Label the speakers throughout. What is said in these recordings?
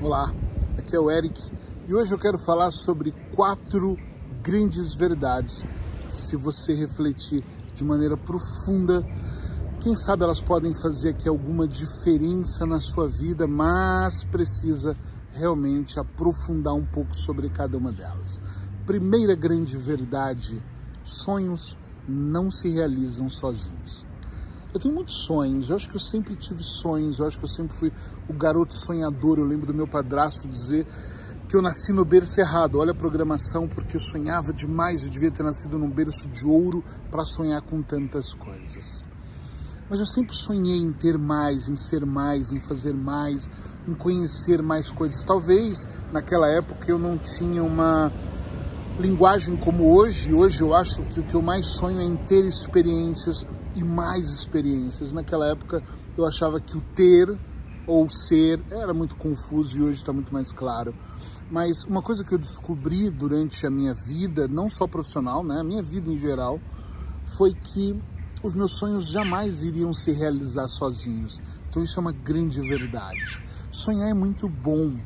Speaker 1: Olá, aqui é o Eric e hoje eu quero falar sobre quatro grandes verdades que, se você refletir de maneira profunda, quem sabe elas podem fazer aqui alguma diferença na sua vida, mas precisa realmente aprofundar um pouco sobre cada uma delas. Primeira grande verdade: sonhos não se realizam sozinhos. Eu tenho muitos sonhos, eu acho que eu sempre tive sonhos, eu acho que eu sempre fui o garoto sonhador. Eu lembro do meu padrasto dizer que eu nasci no berço errado. Olha a programação, porque eu sonhava demais, eu devia ter nascido num berço de ouro para sonhar com tantas coisas. Mas eu sempre sonhei em ter mais, em ser mais, em fazer mais, em conhecer mais coisas. Talvez naquela época eu não tinha uma linguagem como hoje. Hoje eu acho que o que eu mais sonho é em ter experiências e mais experiências. Naquela época eu achava que o ter ou ser era muito confuso e hoje está muito mais claro. Mas uma coisa que eu descobri durante a minha vida, não só profissional, né, a minha vida em geral, foi que os meus sonhos jamais iriam se realizar sozinhos. Então isso é uma grande verdade. Sonhar é muito bom.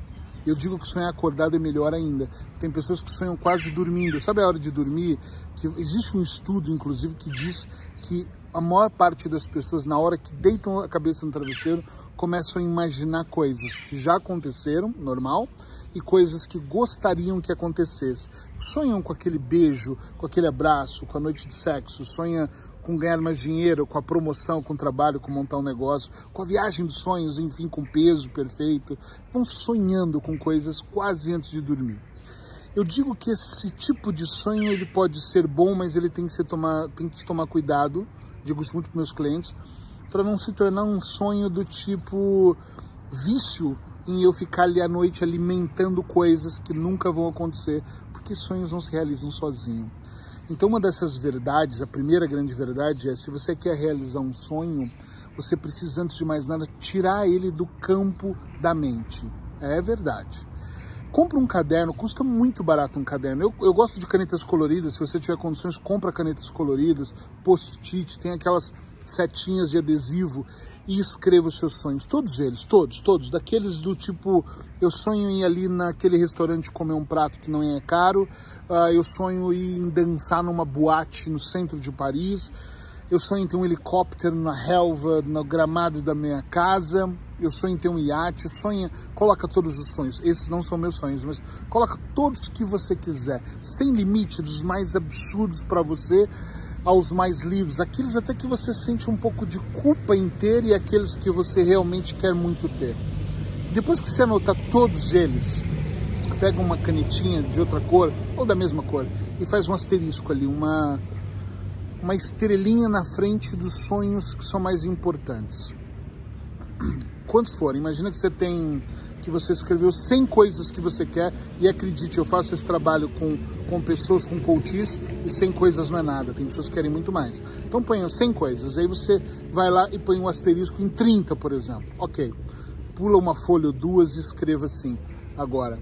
Speaker 1: Eu digo que sonhar acordado é melhor ainda. Tem pessoas que sonham quase dormindo. Sabe a hora de dormir? Que existe um estudo, inclusive, que diz que a maior parte das pessoas, na hora que deitam a cabeça no travesseiro, começam a imaginar coisas que já aconteceram, normal, e coisas que gostariam que acontecesse. Sonham com aquele beijo, com aquele abraço, com a noite de sexo, sonha com ganhar mais dinheiro, com a promoção, com o trabalho, com montar um negócio, com a viagem dos sonhos, enfim, com peso perfeito. Vão sonhando com coisas quase antes de dormir. Eu digo que esse tipo de sonho ele pode ser bom, mas ele tem que, ser tomar, tem que se tomar cuidado digo isso muito para meus clientes, para não se tornar um sonho do tipo vício em eu ficar ali à noite alimentando coisas que nunca vão acontecer, porque sonhos não se realizam sozinho. Então, uma dessas verdades, a primeira grande verdade é: se você quer realizar um sonho, você precisa, antes de mais nada, tirar ele do campo da mente. É verdade. Compra um caderno, custa muito barato um caderno. Eu, eu gosto de canetas coloridas, se você tiver condições, compra canetas coloridas, post-it, tem aquelas setinhas de adesivo e escreva os seus sonhos. Todos eles, todos, todos. Daqueles do tipo, eu sonho em ir ali naquele restaurante comer um prato que não é caro, uh, eu sonho em dançar numa boate no centro de Paris, eu sonho em ter um helicóptero na relva, no gramado da minha casa. Eu sonho em ter um iate. Sonha, coloca todos os sonhos. Esses não são meus sonhos, mas coloca todos que você quiser, sem limite, dos mais absurdos para você aos mais livres, aqueles até que você sente um pouco de culpa em ter e aqueles que você realmente quer muito ter. Depois que você anotar todos eles, pega uma canetinha de outra cor ou da mesma cor e faz um asterisco ali, uma uma estrelinha na frente dos sonhos que são mais importantes. Quantos forem? Imagina que você tem que você escreveu 100 coisas que você quer e acredite, eu faço esse trabalho com, com pessoas, com coaches e 100 coisas não é nada, tem pessoas que querem muito mais. Então ponha 100 coisas, aí você vai lá e põe um asterisco em 30, por exemplo. Ok, pula uma folha ou duas e escreva assim, agora,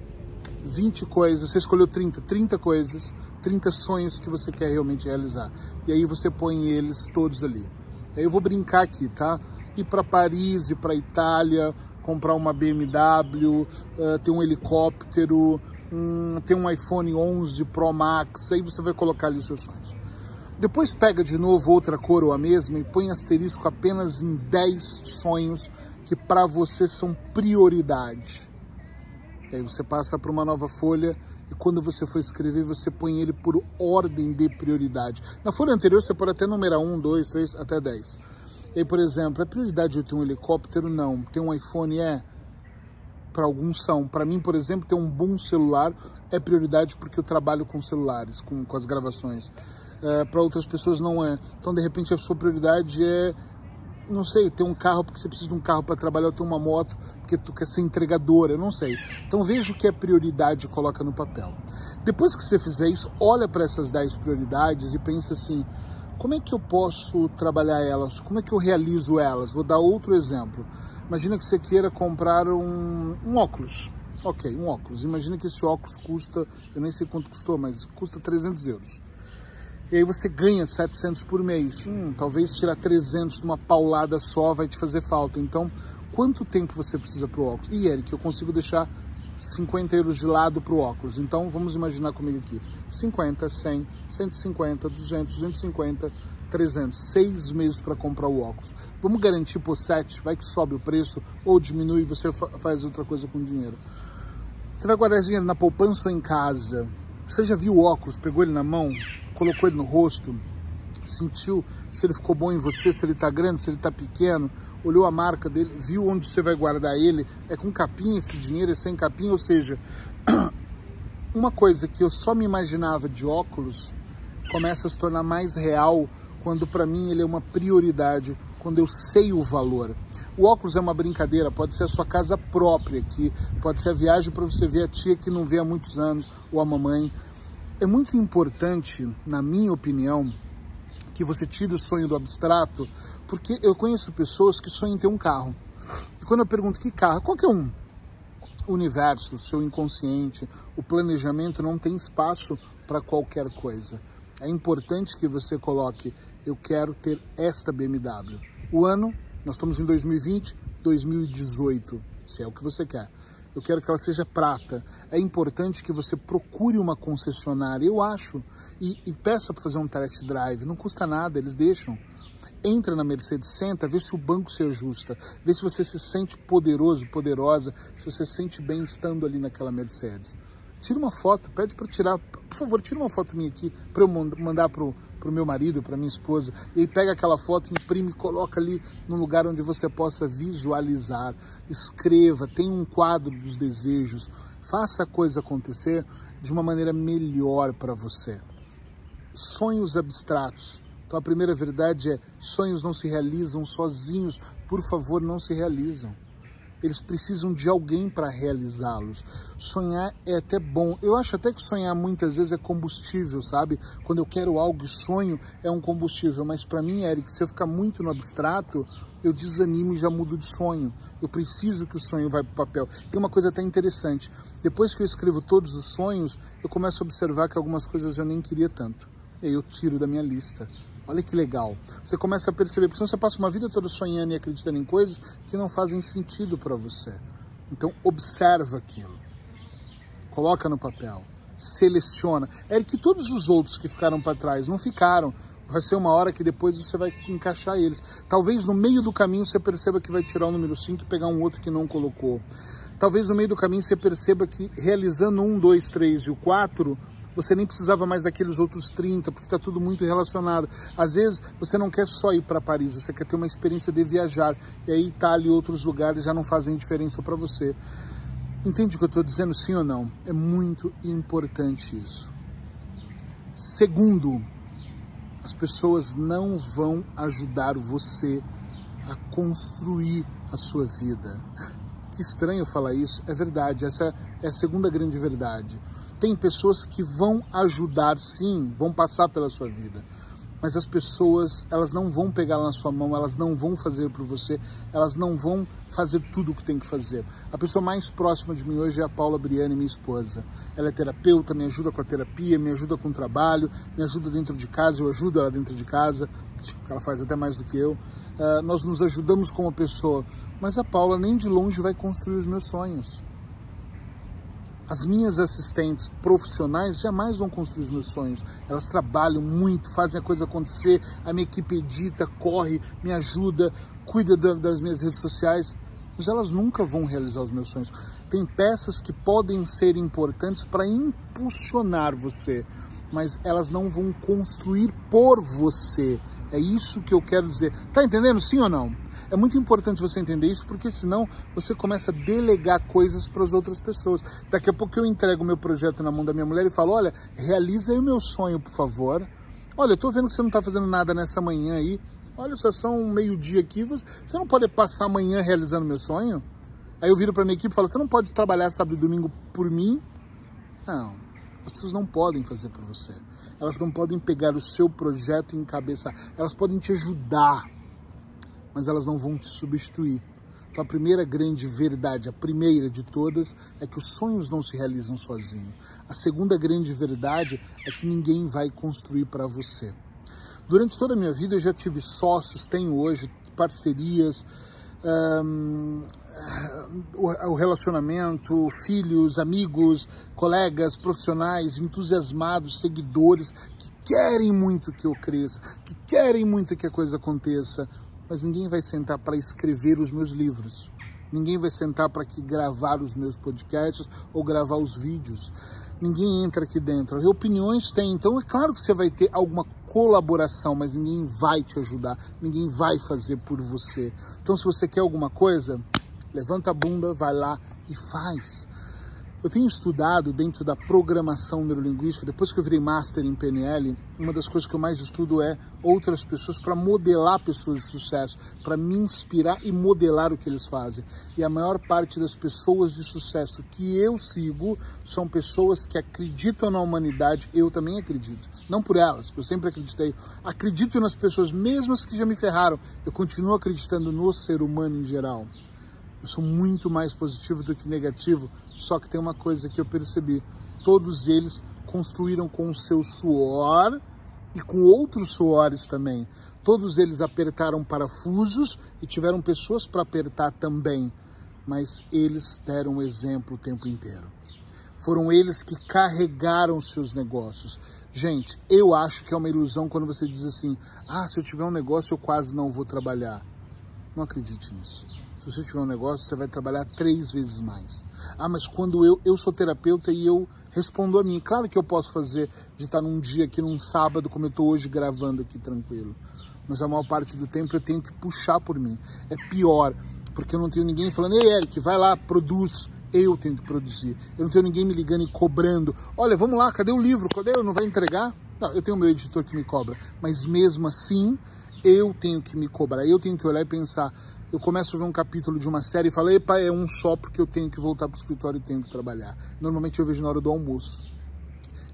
Speaker 1: 20 coisas, você escolheu 30, 30 coisas, 30 sonhos que você quer realmente realizar. E aí você põe eles todos ali. Aí eu vou brincar aqui, tá? Ir para Paris, ir para Itália, comprar uma BMW, uh, eh, ter um helicóptero, um, ter um iPhone 11 Pro Max, aí você vai colocar ali os seus sonhos. Depois pega de novo outra cor ou a mesma e põe asterisco apenas em 10 sonhos que para você são prioridade. E aí você passa para uma nova folha e quando você for escrever, você põe ele por ordem de prioridade. Na folha anterior, você pode até numerar 1, 2, 3, até 10. E por exemplo, é prioridade eu ter um helicóptero? Não. Ter um iPhone é? Para alguns são. Para mim, por exemplo, ter um bom celular é prioridade porque eu trabalho com celulares, com, com as gravações. É, Para outras pessoas não é. Então, de repente, a sua prioridade é não sei, ter um carro porque você precisa de um carro para trabalhar, ou ter uma moto porque tu quer ser entregadora, não sei. Então veja o que é prioridade e coloca no papel. Depois que você fizer isso, olha para essas 10 prioridades e pensa assim, como é que eu posso trabalhar elas? Como é que eu realizo elas? Vou dar outro exemplo. Imagina que você queira comprar um, um óculos. Ok, um óculos. Imagina que esse óculos custa, eu nem sei quanto custou, mas custa 300 euros e aí você ganha 700 por mês. Hum, talvez tirar 300 numa paulada só vai te fazer falta. Então, quanto tempo você precisa para o óculos? E Eric, eu consigo deixar 50 euros de lado para o óculos. Então vamos imaginar comigo aqui: 50, 100, 150, 200, 250, 300, seis meses para comprar o óculos. Vamos garantir por 7, vai que sobe o preço ou diminui e você faz outra coisa com o dinheiro. Você vai guardar esse dinheiro na poupança ou em casa? Você já viu o óculos, pegou ele na mão, colocou ele no rosto, sentiu se ele ficou bom em você, se ele está grande, se ele está pequeno, olhou a marca dele, viu onde você vai guardar ele, é com capinha esse dinheiro, é sem capinha, ou seja, uma coisa que eu só me imaginava de óculos começa a se tornar mais real quando para mim ele é uma prioridade, quando eu sei o valor. O óculos é uma brincadeira, pode ser a sua casa própria, que pode ser a viagem para você ver a tia que não vê há muitos anos ou a mamãe. É muito importante, na minha opinião, que você tire o sonho do abstrato, porque eu conheço pessoas que sonham em ter um carro. E quando eu pergunto que carro, qualquer um, o universo, o seu inconsciente, o planejamento não tem espaço para qualquer coisa. É importante que você coloque, eu quero ter esta BMW. O ano, nós estamos em 2020, 2018, se é o que você quer. Eu quero que ela seja prata. É importante que você procure uma concessionária, eu acho, e, e peça para fazer um test drive. Não custa nada, eles deixam. Entra na Mercedes, senta, vê se o banco se ajusta, vê se você se sente poderoso, poderosa, se você se sente bem estando ali naquela Mercedes. Tira uma foto, pede para tirar, por favor, tira uma foto minha aqui para eu mandar pro pro meu marido, para minha esposa, e pega aquela foto, imprime, coloca ali no lugar onde você possa visualizar, escreva, tem um quadro dos desejos, faça a coisa acontecer de uma maneira melhor para você. Sonhos abstratos. Então a primeira verdade é: sonhos não se realizam sozinhos, por favor, não se realizam. Eles precisam de alguém para realizá-los. Sonhar é até bom. Eu acho até que sonhar muitas vezes é combustível, sabe? Quando eu quero algo e sonho, é um combustível. Mas para mim, Eric, se eu ficar muito no abstrato, eu desanimo e já mudo de sonho. Eu preciso que o sonho vá para o papel. Tem uma coisa até interessante. Depois que eu escrevo todos os sonhos, eu começo a observar que algumas coisas eu nem queria tanto e aí eu tiro da minha lista. Olha que legal. Você começa a perceber, porque senão você passa uma vida toda sonhando e acreditando em coisas que não fazem sentido para você. Então observa aquilo. Coloca no papel. Seleciona. É que todos os outros que ficaram para trás não ficaram. Vai ser uma hora que depois você vai encaixar eles. Talvez no meio do caminho você perceba que vai tirar o número 5 e pegar um outro que não colocou. Talvez no meio do caminho você perceba que realizando um, dois, três e o quatro, você nem precisava mais daqueles outros 30, porque está tudo muito relacionado. Às vezes você não quer só ir para Paris, você quer ter uma experiência de viajar. E aí Itália e outros lugares já não fazem diferença para você. Entende o que eu estou dizendo, sim ou não? É muito importante isso. Segundo, as pessoas não vão ajudar você a construir a sua vida. Que estranho falar isso, é verdade, essa é a segunda grande verdade tem pessoas que vão ajudar sim, vão passar pela sua vida. Mas as pessoas, elas não vão pegar na sua mão, elas não vão fazer por você, elas não vão fazer tudo o que tem que fazer. A pessoa mais próxima de mim hoje é a Paula Briani, minha esposa. Ela é terapeuta, me ajuda com a terapia, me ajuda com o trabalho, me ajuda dentro de casa, eu ajudo ela dentro de casa, que ela faz até mais do que eu. Uh, nós nos ajudamos como pessoa, mas a Paula nem de longe vai construir os meus sonhos. As minhas assistentes profissionais jamais vão construir os meus sonhos. Elas trabalham muito, fazem a coisa acontecer. A minha equipe edita, corre, me ajuda, cuida das minhas redes sociais. Mas elas nunca vão realizar os meus sonhos. Tem peças que podem ser importantes para impulsionar você, mas elas não vão construir por você. É isso que eu quero dizer. Tá entendendo? Sim ou não? É muito importante você entender isso, porque senão você começa a delegar coisas para as outras pessoas. Daqui a pouco eu entrego meu projeto na mão da minha mulher e falo: olha, realiza aí o meu sonho, por favor. Olha, eu estou vendo que você não está fazendo nada nessa manhã aí. Olha, só são meio-dia aqui. Você não pode passar amanhã realizando meu sonho? Aí eu viro para minha equipe e falo: você não pode trabalhar sábado e domingo por mim? Não. As pessoas não podem fazer por você. Elas não podem pegar o seu projeto e encabeçar. Elas podem te ajudar mas elas não vão te substituir. Então, a primeira grande verdade, a primeira de todas, é que os sonhos não se realizam sozinhos. A segunda grande verdade é que ninguém vai construir para você. Durante toda a minha vida, eu já tive sócios, tenho hoje parcerias, um, o relacionamento, filhos, amigos, colegas, profissionais, entusiasmados, seguidores que querem muito que eu cresça, que querem muito que a coisa aconteça, mas ninguém vai sentar para escrever os meus livros. Ninguém vai sentar para gravar os meus podcasts ou gravar os vídeos. Ninguém entra aqui dentro. Opiniões tem, então é claro que você vai ter alguma colaboração, mas ninguém vai te ajudar, ninguém vai fazer por você. Então, se você quer alguma coisa, levanta a bunda, vai lá e faz. Eu tenho estudado dentro da programação neurolinguística, depois que eu virei master em PNL, uma das coisas que eu mais estudo é outras pessoas para modelar pessoas de sucesso, para me inspirar e modelar o que eles fazem. E a maior parte das pessoas de sucesso que eu sigo são pessoas que acreditam na humanidade, eu também acredito. Não por elas, eu sempre acreditei. Acredito nas pessoas mesmas que já me ferraram. Eu continuo acreditando no ser humano em geral. Eu sou muito mais positivo do que negativo, só que tem uma coisa que eu percebi: todos eles construíram com o seu suor e com outros suores também. Todos eles apertaram parafusos e tiveram pessoas para apertar também, mas eles deram exemplo o tempo inteiro. Foram eles que carregaram seus negócios. Gente, eu acho que é uma ilusão quando você diz assim: ah, se eu tiver um negócio eu quase não vou trabalhar. Não acredite nisso. Se você tiver um negócio, você vai trabalhar três vezes mais. Ah, mas quando eu, eu sou terapeuta e eu respondo a mim. Claro que eu posso fazer de estar num dia aqui, num sábado, como eu estou hoje gravando aqui tranquilo. Mas a maior parte do tempo eu tenho que puxar por mim. É pior, porque eu não tenho ninguém falando, ei Eric, vai lá, produz. Eu tenho que produzir. Eu não tenho ninguém me ligando e cobrando. Olha, vamos lá, cadê o livro? Cadê? Não vai entregar? Não, eu tenho meu editor que me cobra. Mas mesmo assim, eu tenho que me cobrar. Eu tenho que olhar e pensar, eu começo a ver um capítulo de uma série e falo, epa, é um só porque eu tenho que voltar para o escritório e tenho que trabalhar. Normalmente eu vejo na hora do almoço.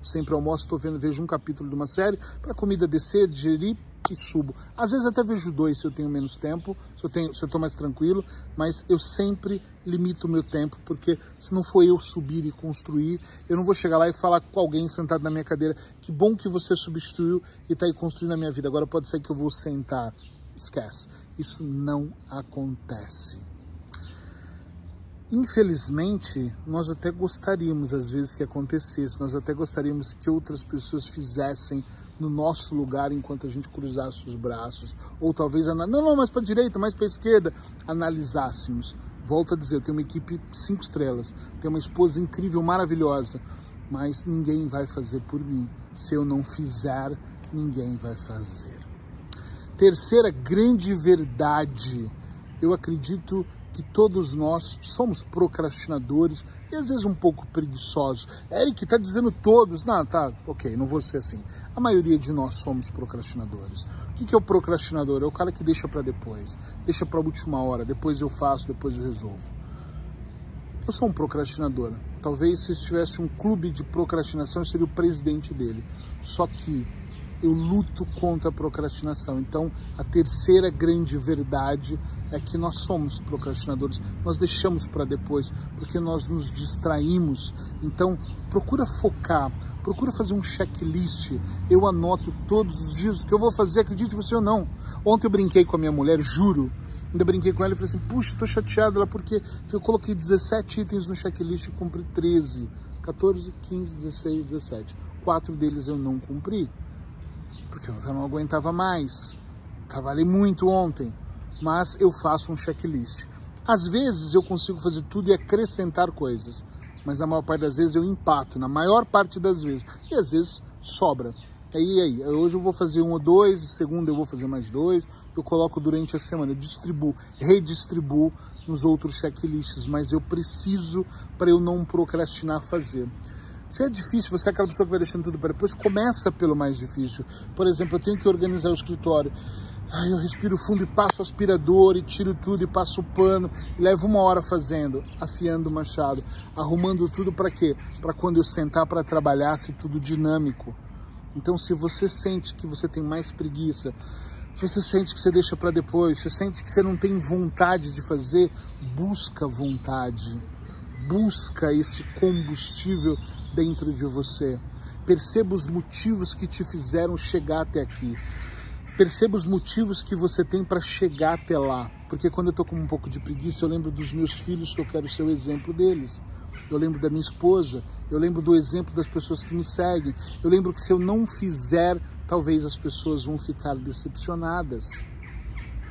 Speaker 1: Sempre almoço, estou vendo, vejo um capítulo de uma série para a comida descer, digerir e subo. Às vezes até vejo dois se eu tenho menos tempo, se eu tenho, se eu estou mais tranquilo, mas eu sempre limito o meu tempo, porque se não for eu subir e construir, eu não vou chegar lá e falar com alguém sentado na minha cadeira, que bom que você substituiu e está aí construindo a minha vida. Agora pode ser que eu vou sentar Esquece. Isso não acontece. Infelizmente, nós até gostaríamos às vezes que acontecesse, nós até gostaríamos que outras pessoas fizessem no nosso lugar enquanto a gente cruzasse os braços, ou talvez, não, não, mais para a direita, mais para a esquerda, analisássemos. Volto a dizer, eu tenho uma equipe cinco estrelas, tenho uma esposa incrível, maravilhosa, mas ninguém vai fazer por mim. Se eu não fizer, ninguém vai fazer. Terceira grande verdade, eu acredito que todos nós somos procrastinadores e às vezes um pouco preguiçosos. Eric está dizendo todos. Não, tá, ok, não vou ser assim. A maioria de nós somos procrastinadores. O que, que é o procrastinador? É o cara que deixa para depois, deixa para a última hora, depois eu faço, depois eu resolvo. Eu sou um procrastinador. Talvez se tivesse um clube de procrastinação, eu seria o presidente dele. Só que eu luto contra a procrastinação. Então, a terceira grande verdade é que nós somos procrastinadores. Nós deixamos para depois porque nós nos distraímos. Então, procura focar, procura fazer um checklist. Eu anoto todos os dias o que eu vou fazer, acredite você ou não. Ontem eu brinquei com a minha mulher, juro. Ainda brinquei com ela e falei assim: puxa, tô chateado lá porque eu coloquei 17 itens no checklist e cumpri 13. 14, 15, 16, 17. Quatro deles eu não cumpri porque eu já não aguentava mais. Trabalhei muito ontem, mas eu faço um checklist. Às vezes eu consigo fazer tudo e acrescentar coisas, mas na maior parte das vezes eu empato, na maior parte das vezes, e às vezes sobra. Aí, aí, hoje eu vou fazer um ou dois, segunda eu vou fazer mais dois, eu coloco durante a semana, eu distribuo, redistribuo nos outros checklists, mas eu preciso para eu não procrastinar fazer. Se é difícil, você é aquela pessoa que vai deixando tudo para depois, começa pelo mais difícil. Por exemplo, eu tenho que organizar o escritório. Ai, eu respiro fundo e passo o aspirador e tiro tudo e passo o pano e levo uma hora fazendo, afiando o machado, arrumando tudo para quê? Para quando eu sentar para trabalhar, ser tudo dinâmico. Então, se você sente que você tem mais preguiça, se você sente que você deixa para depois, se você sente que você não tem vontade de fazer, busca vontade. Busca esse combustível dentro de você. Perceba os motivos que te fizeram chegar até aqui. Perceba os motivos que você tem para chegar até lá. Porque quando eu estou com um pouco de preguiça, eu lembro dos meus filhos que eu quero ser o exemplo deles. Eu lembro da minha esposa, eu lembro do exemplo das pessoas que me seguem. Eu lembro que se eu não fizer, talvez as pessoas vão ficar decepcionadas.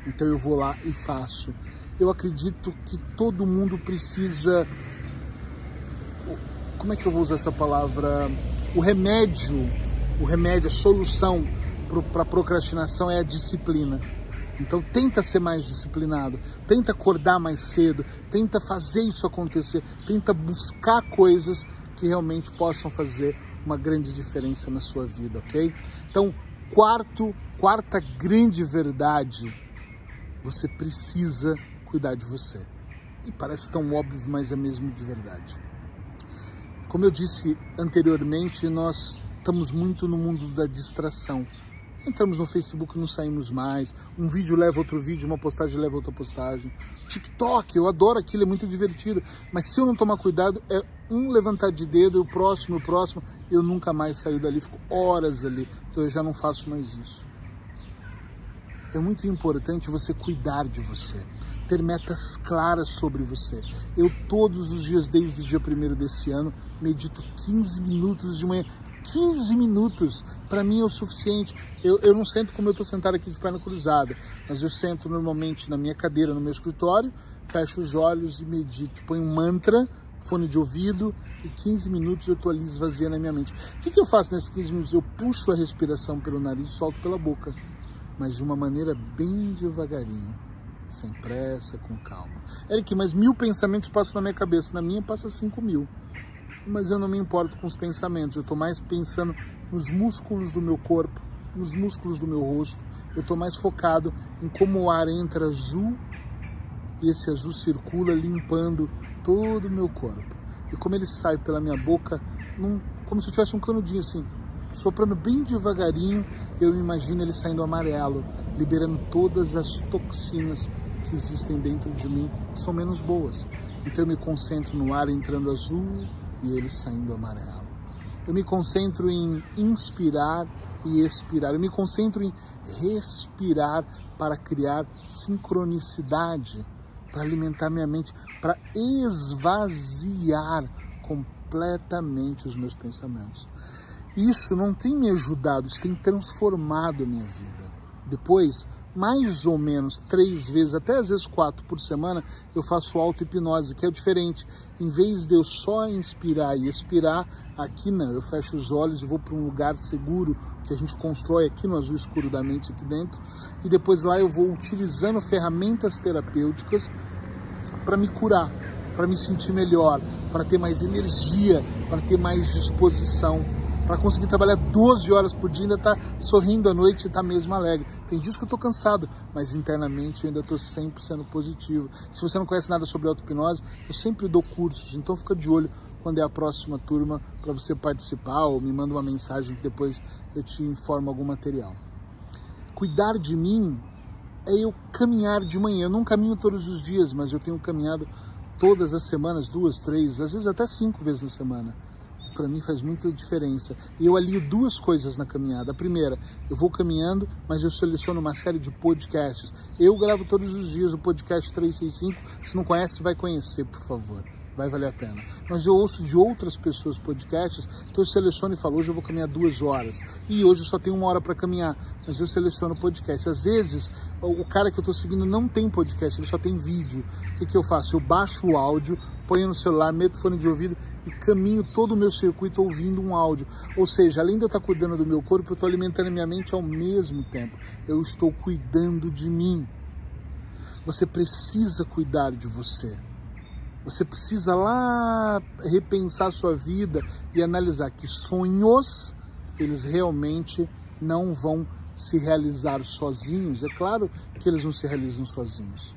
Speaker 1: Então eu vou lá e faço. Eu acredito que todo mundo precisa. Como é que eu vou usar essa palavra? O remédio, o remédio, a solução para a procrastinação é a disciplina. Então tenta ser mais disciplinado, tenta acordar mais cedo, tenta fazer isso acontecer, tenta buscar coisas que realmente possam fazer uma grande diferença na sua vida, ok? Então, quarto, quarta grande verdade, você precisa cuidar de você. E parece tão óbvio, mas é mesmo de verdade. Como eu disse anteriormente, nós estamos muito no mundo da distração. Entramos no Facebook, não saímos mais. Um vídeo leva outro vídeo, uma postagem leva outra postagem. TikTok, eu adoro aquilo, é muito divertido. Mas se eu não tomar cuidado, é um levantar de dedo, o próximo, o próximo. Eu nunca mais saio dali, fico horas ali. Então eu já não faço mais isso. É muito importante você cuidar de você ter metas claras sobre você. Eu todos os dias, desde o dia primeiro desse ano, medito 15 minutos de manhã. 15 minutos para mim é o suficiente. Eu, eu não sento como eu estou sentado aqui de perna cruzada, mas eu sento normalmente na minha cadeira, no meu escritório, fecho os olhos e medito. Põe um mantra, fone de ouvido e 15 minutos eu estou ali esvaziando a minha mente. O que, que eu faço nesses 15 minutos? Eu puxo a respiração pelo nariz solto pela boca, mas de uma maneira bem devagarinho sem pressa, com calma. Eric, mas mil pensamentos passam na minha cabeça, na minha passa cinco mil. Mas eu não me importo com os pensamentos, eu estou mais pensando nos músculos do meu corpo, nos músculos do meu rosto, eu estou mais focado em como o ar entra azul e esse azul circula limpando todo o meu corpo. E como ele sai pela minha boca, num, como se eu tivesse um canudinho assim, soprando bem devagarinho, eu imagino ele saindo amarelo, liberando todas as toxinas que existem dentro de mim, que são menos boas. Então eu me concentro no ar entrando azul, e ele saindo amarelo. Eu me concentro em inspirar e expirar. Eu me concentro em respirar para criar sincronicidade, para alimentar minha mente, para esvaziar completamente os meus pensamentos. Isso não tem me ajudado, isso tem transformado a minha vida. Depois, mais ou menos três vezes, até às vezes quatro por semana, eu faço auto-hipnose, que é diferente. Em vez de eu só inspirar e expirar, aqui não, eu fecho os olhos e vou para um lugar seguro que a gente constrói aqui no azul escuro da mente, aqui dentro, e depois lá eu vou utilizando ferramentas terapêuticas para me curar, para me sentir melhor, para ter mais energia, para ter mais disposição para conseguir trabalhar 12 horas por dia, ainda tá sorrindo à noite e tá mesmo alegre. Tem dias que eu tô cansado, mas internamente eu ainda tô sempre sendo positivo. Se você não conhece nada sobre auto-hipnose, eu sempre dou cursos, então fica de olho quando é a próxima turma para você participar ou me manda uma mensagem que depois eu te informo algum material. Cuidar de mim é eu caminhar de manhã. Eu não caminho todos os dias, mas eu tenho caminhado todas as semanas, duas, três, às vezes até cinco vezes na semana para mim faz muita diferença. Eu alio duas coisas na caminhada. A primeira, eu vou caminhando, mas eu seleciono uma série de podcasts. Eu gravo todos os dias o podcast 365. Se não conhece, vai conhecer, por favor. Vai valer a pena. Mas eu ouço de outras pessoas podcasts, então eu seleciono e falo, hoje eu vou caminhar duas horas. E hoje eu só tenho uma hora para caminhar, mas eu seleciono podcast. Às vezes, o cara que eu estou seguindo não tem podcast, ele só tem vídeo. O que, que eu faço? Eu baixo o áudio, ponho no celular, meto fone de ouvido e caminho todo o meu circuito ouvindo um áudio. Ou seja, além de eu estar cuidando do meu corpo, eu estou alimentando a minha mente ao mesmo tempo. Eu estou cuidando de mim. Você precisa cuidar de você. Você precisa lá repensar sua vida e analisar que sonhos, eles realmente não vão se realizar sozinhos. É claro que eles não se realizam sozinhos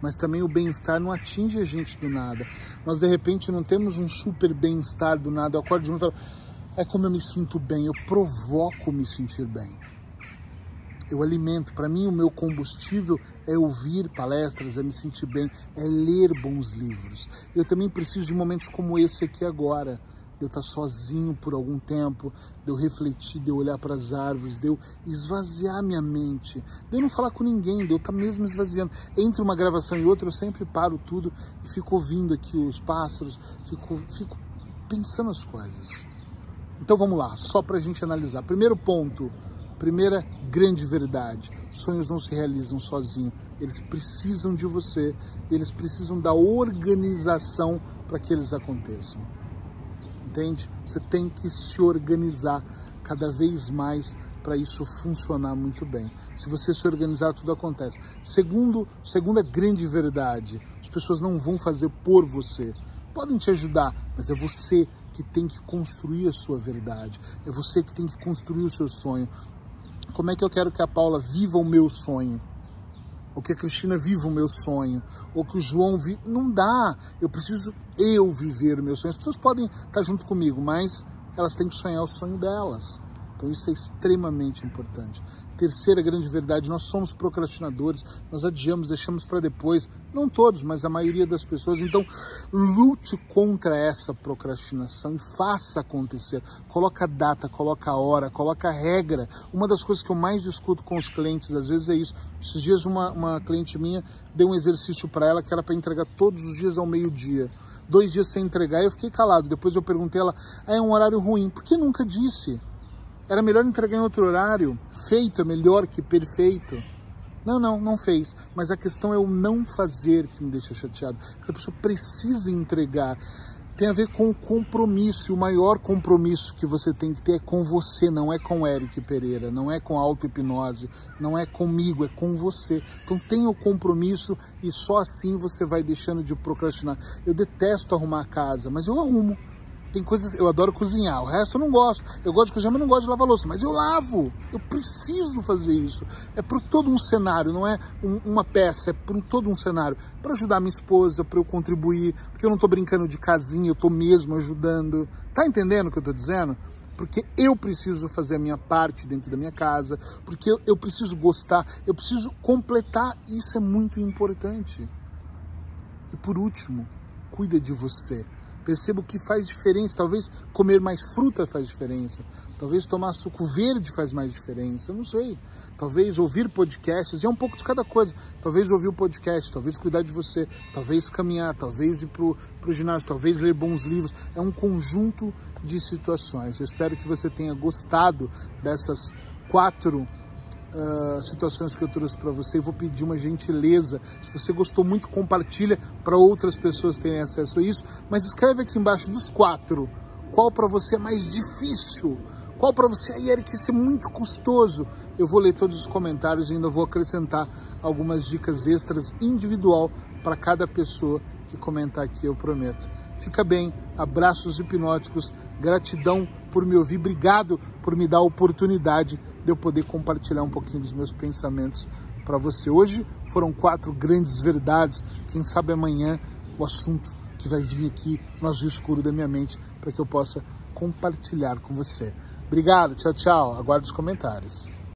Speaker 1: mas também o bem-estar não atinge a gente do nada. Nós, de repente, não temos um super bem-estar do nada. Eu acordo de manhã e falo, é como eu me sinto bem, eu provoco me sentir bem. Eu alimento. Para mim, o meu combustível é ouvir palestras, é me sentir bem, é ler bons livros. Eu também preciso de momentos como esse aqui agora, de eu estar sozinho por algum tempo, de eu refletir, de eu olhar para as árvores, de eu esvaziar minha mente, de eu não falar com ninguém, de eu estar mesmo esvaziando. Entre uma gravação e outra, eu sempre paro tudo e fico ouvindo aqui os pássaros, fico, fico pensando as coisas. Então vamos lá, só para a gente analisar. Primeiro ponto, primeira grande verdade: sonhos não se realizam sozinhos, eles precisam de você, eles precisam da organização para que eles aconteçam entende? Você tem que se organizar cada vez mais para isso funcionar muito bem. Se você se organizar, tudo acontece. Segundo, segunda grande verdade, as pessoas não vão fazer por você. Podem te ajudar, mas é você que tem que construir a sua verdade. É você que tem que construir o seu sonho. Como é que eu quero que a Paula viva o meu sonho? ou que a Cristina viva o meu sonho, ou que o João viva. Não dá. Eu preciso eu viver o meu sonho. As pessoas podem estar junto comigo, mas elas têm que sonhar o sonho delas. Então isso é extremamente importante. Terceira grande verdade, nós somos procrastinadores, nós adiamos, deixamos para depois, não todos, mas a maioria das pessoas. Então, lute contra essa procrastinação e faça acontecer. Coloca data, coloca hora, coloca regra. Uma das coisas que eu mais discuto com os clientes, às vezes, é isso. Esses dias, uma, uma cliente minha deu um exercício para ela que era para entregar todos os dias ao meio-dia dois dias sem entregar, eu fiquei calado. Depois eu perguntei ela, ah, é um horário ruim. Por que nunca disse? Era melhor entregar em outro horário. Feito é melhor que perfeito. Não, não, não fez. Mas a questão é o não fazer que me deixa chateado. Porque a pessoa precisa entregar. Tem a ver com o compromisso. O maior compromisso que você tem que ter é com você, não é com Eric Pereira, não é com auto-hipnose, não é comigo, é com você. Então tenha o compromisso e só assim você vai deixando de procrastinar. Eu detesto arrumar a casa, mas eu arrumo tem coisas, eu adoro cozinhar, o resto eu não gosto. Eu gosto de cozinhar, mas não gosto de lavar louça. Mas eu lavo, eu preciso fazer isso. É para todo um cenário, não é um, uma peça, é para todo um cenário. Para ajudar minha esposa, para eu contribuir, porque eu não estou brincando de casinha, eu estou mesmo ajudando. Tá entendendo o que eu estou dizendo? Porque eu preciso fazer a minha parte dentro da minha casa, porque eu, eu preciso gostar, eu preciso completar. Isso é muito importante. E por último, cuida de você Percebo que faz diferença. Talvez comer mais fruta faz diferença. Talvez tomar suco verde faz mais diferença. Eu não sei. Talvez ouvir podcasts. E é um pouco de cada coisa. Talvez ouvir o podcast, talvez cuidar de você, talvez caminhar, talvez ir para o ginásio, talvez ler bons livros. É um conjunto de situações. Eu espero que você tenha gostado dessas quatro uh, situações que eu trouxe para você. Vou pedir uma gentileza. Se você gostou muito, compartilha para outras pessoas terem acesso a isso. Mas escreve aqui embaixo dos quatro qual para você é mais difícil. Qual para você, aí, Eric, esse é muito custoso. Eu vou ler todos os comentários e ainda vou acrescentar algumas dicas extras individual para cada pessoa que comentar aqui, eu prometo. Fica bem, abraços hipnóticos, gratidão por me ouvir, obrigado por me dar a oportunidade de eu poder compartilhar um pouquinho dos meus pensamentos para você. Hoje foram quatro grandes verdades. Quem sabe amanhã o assunto que vai vir aqui no azul escuro da minha mente para que eu possa compartilhar com você. Obrigado, tchau, tchau. Aguardo os comentários.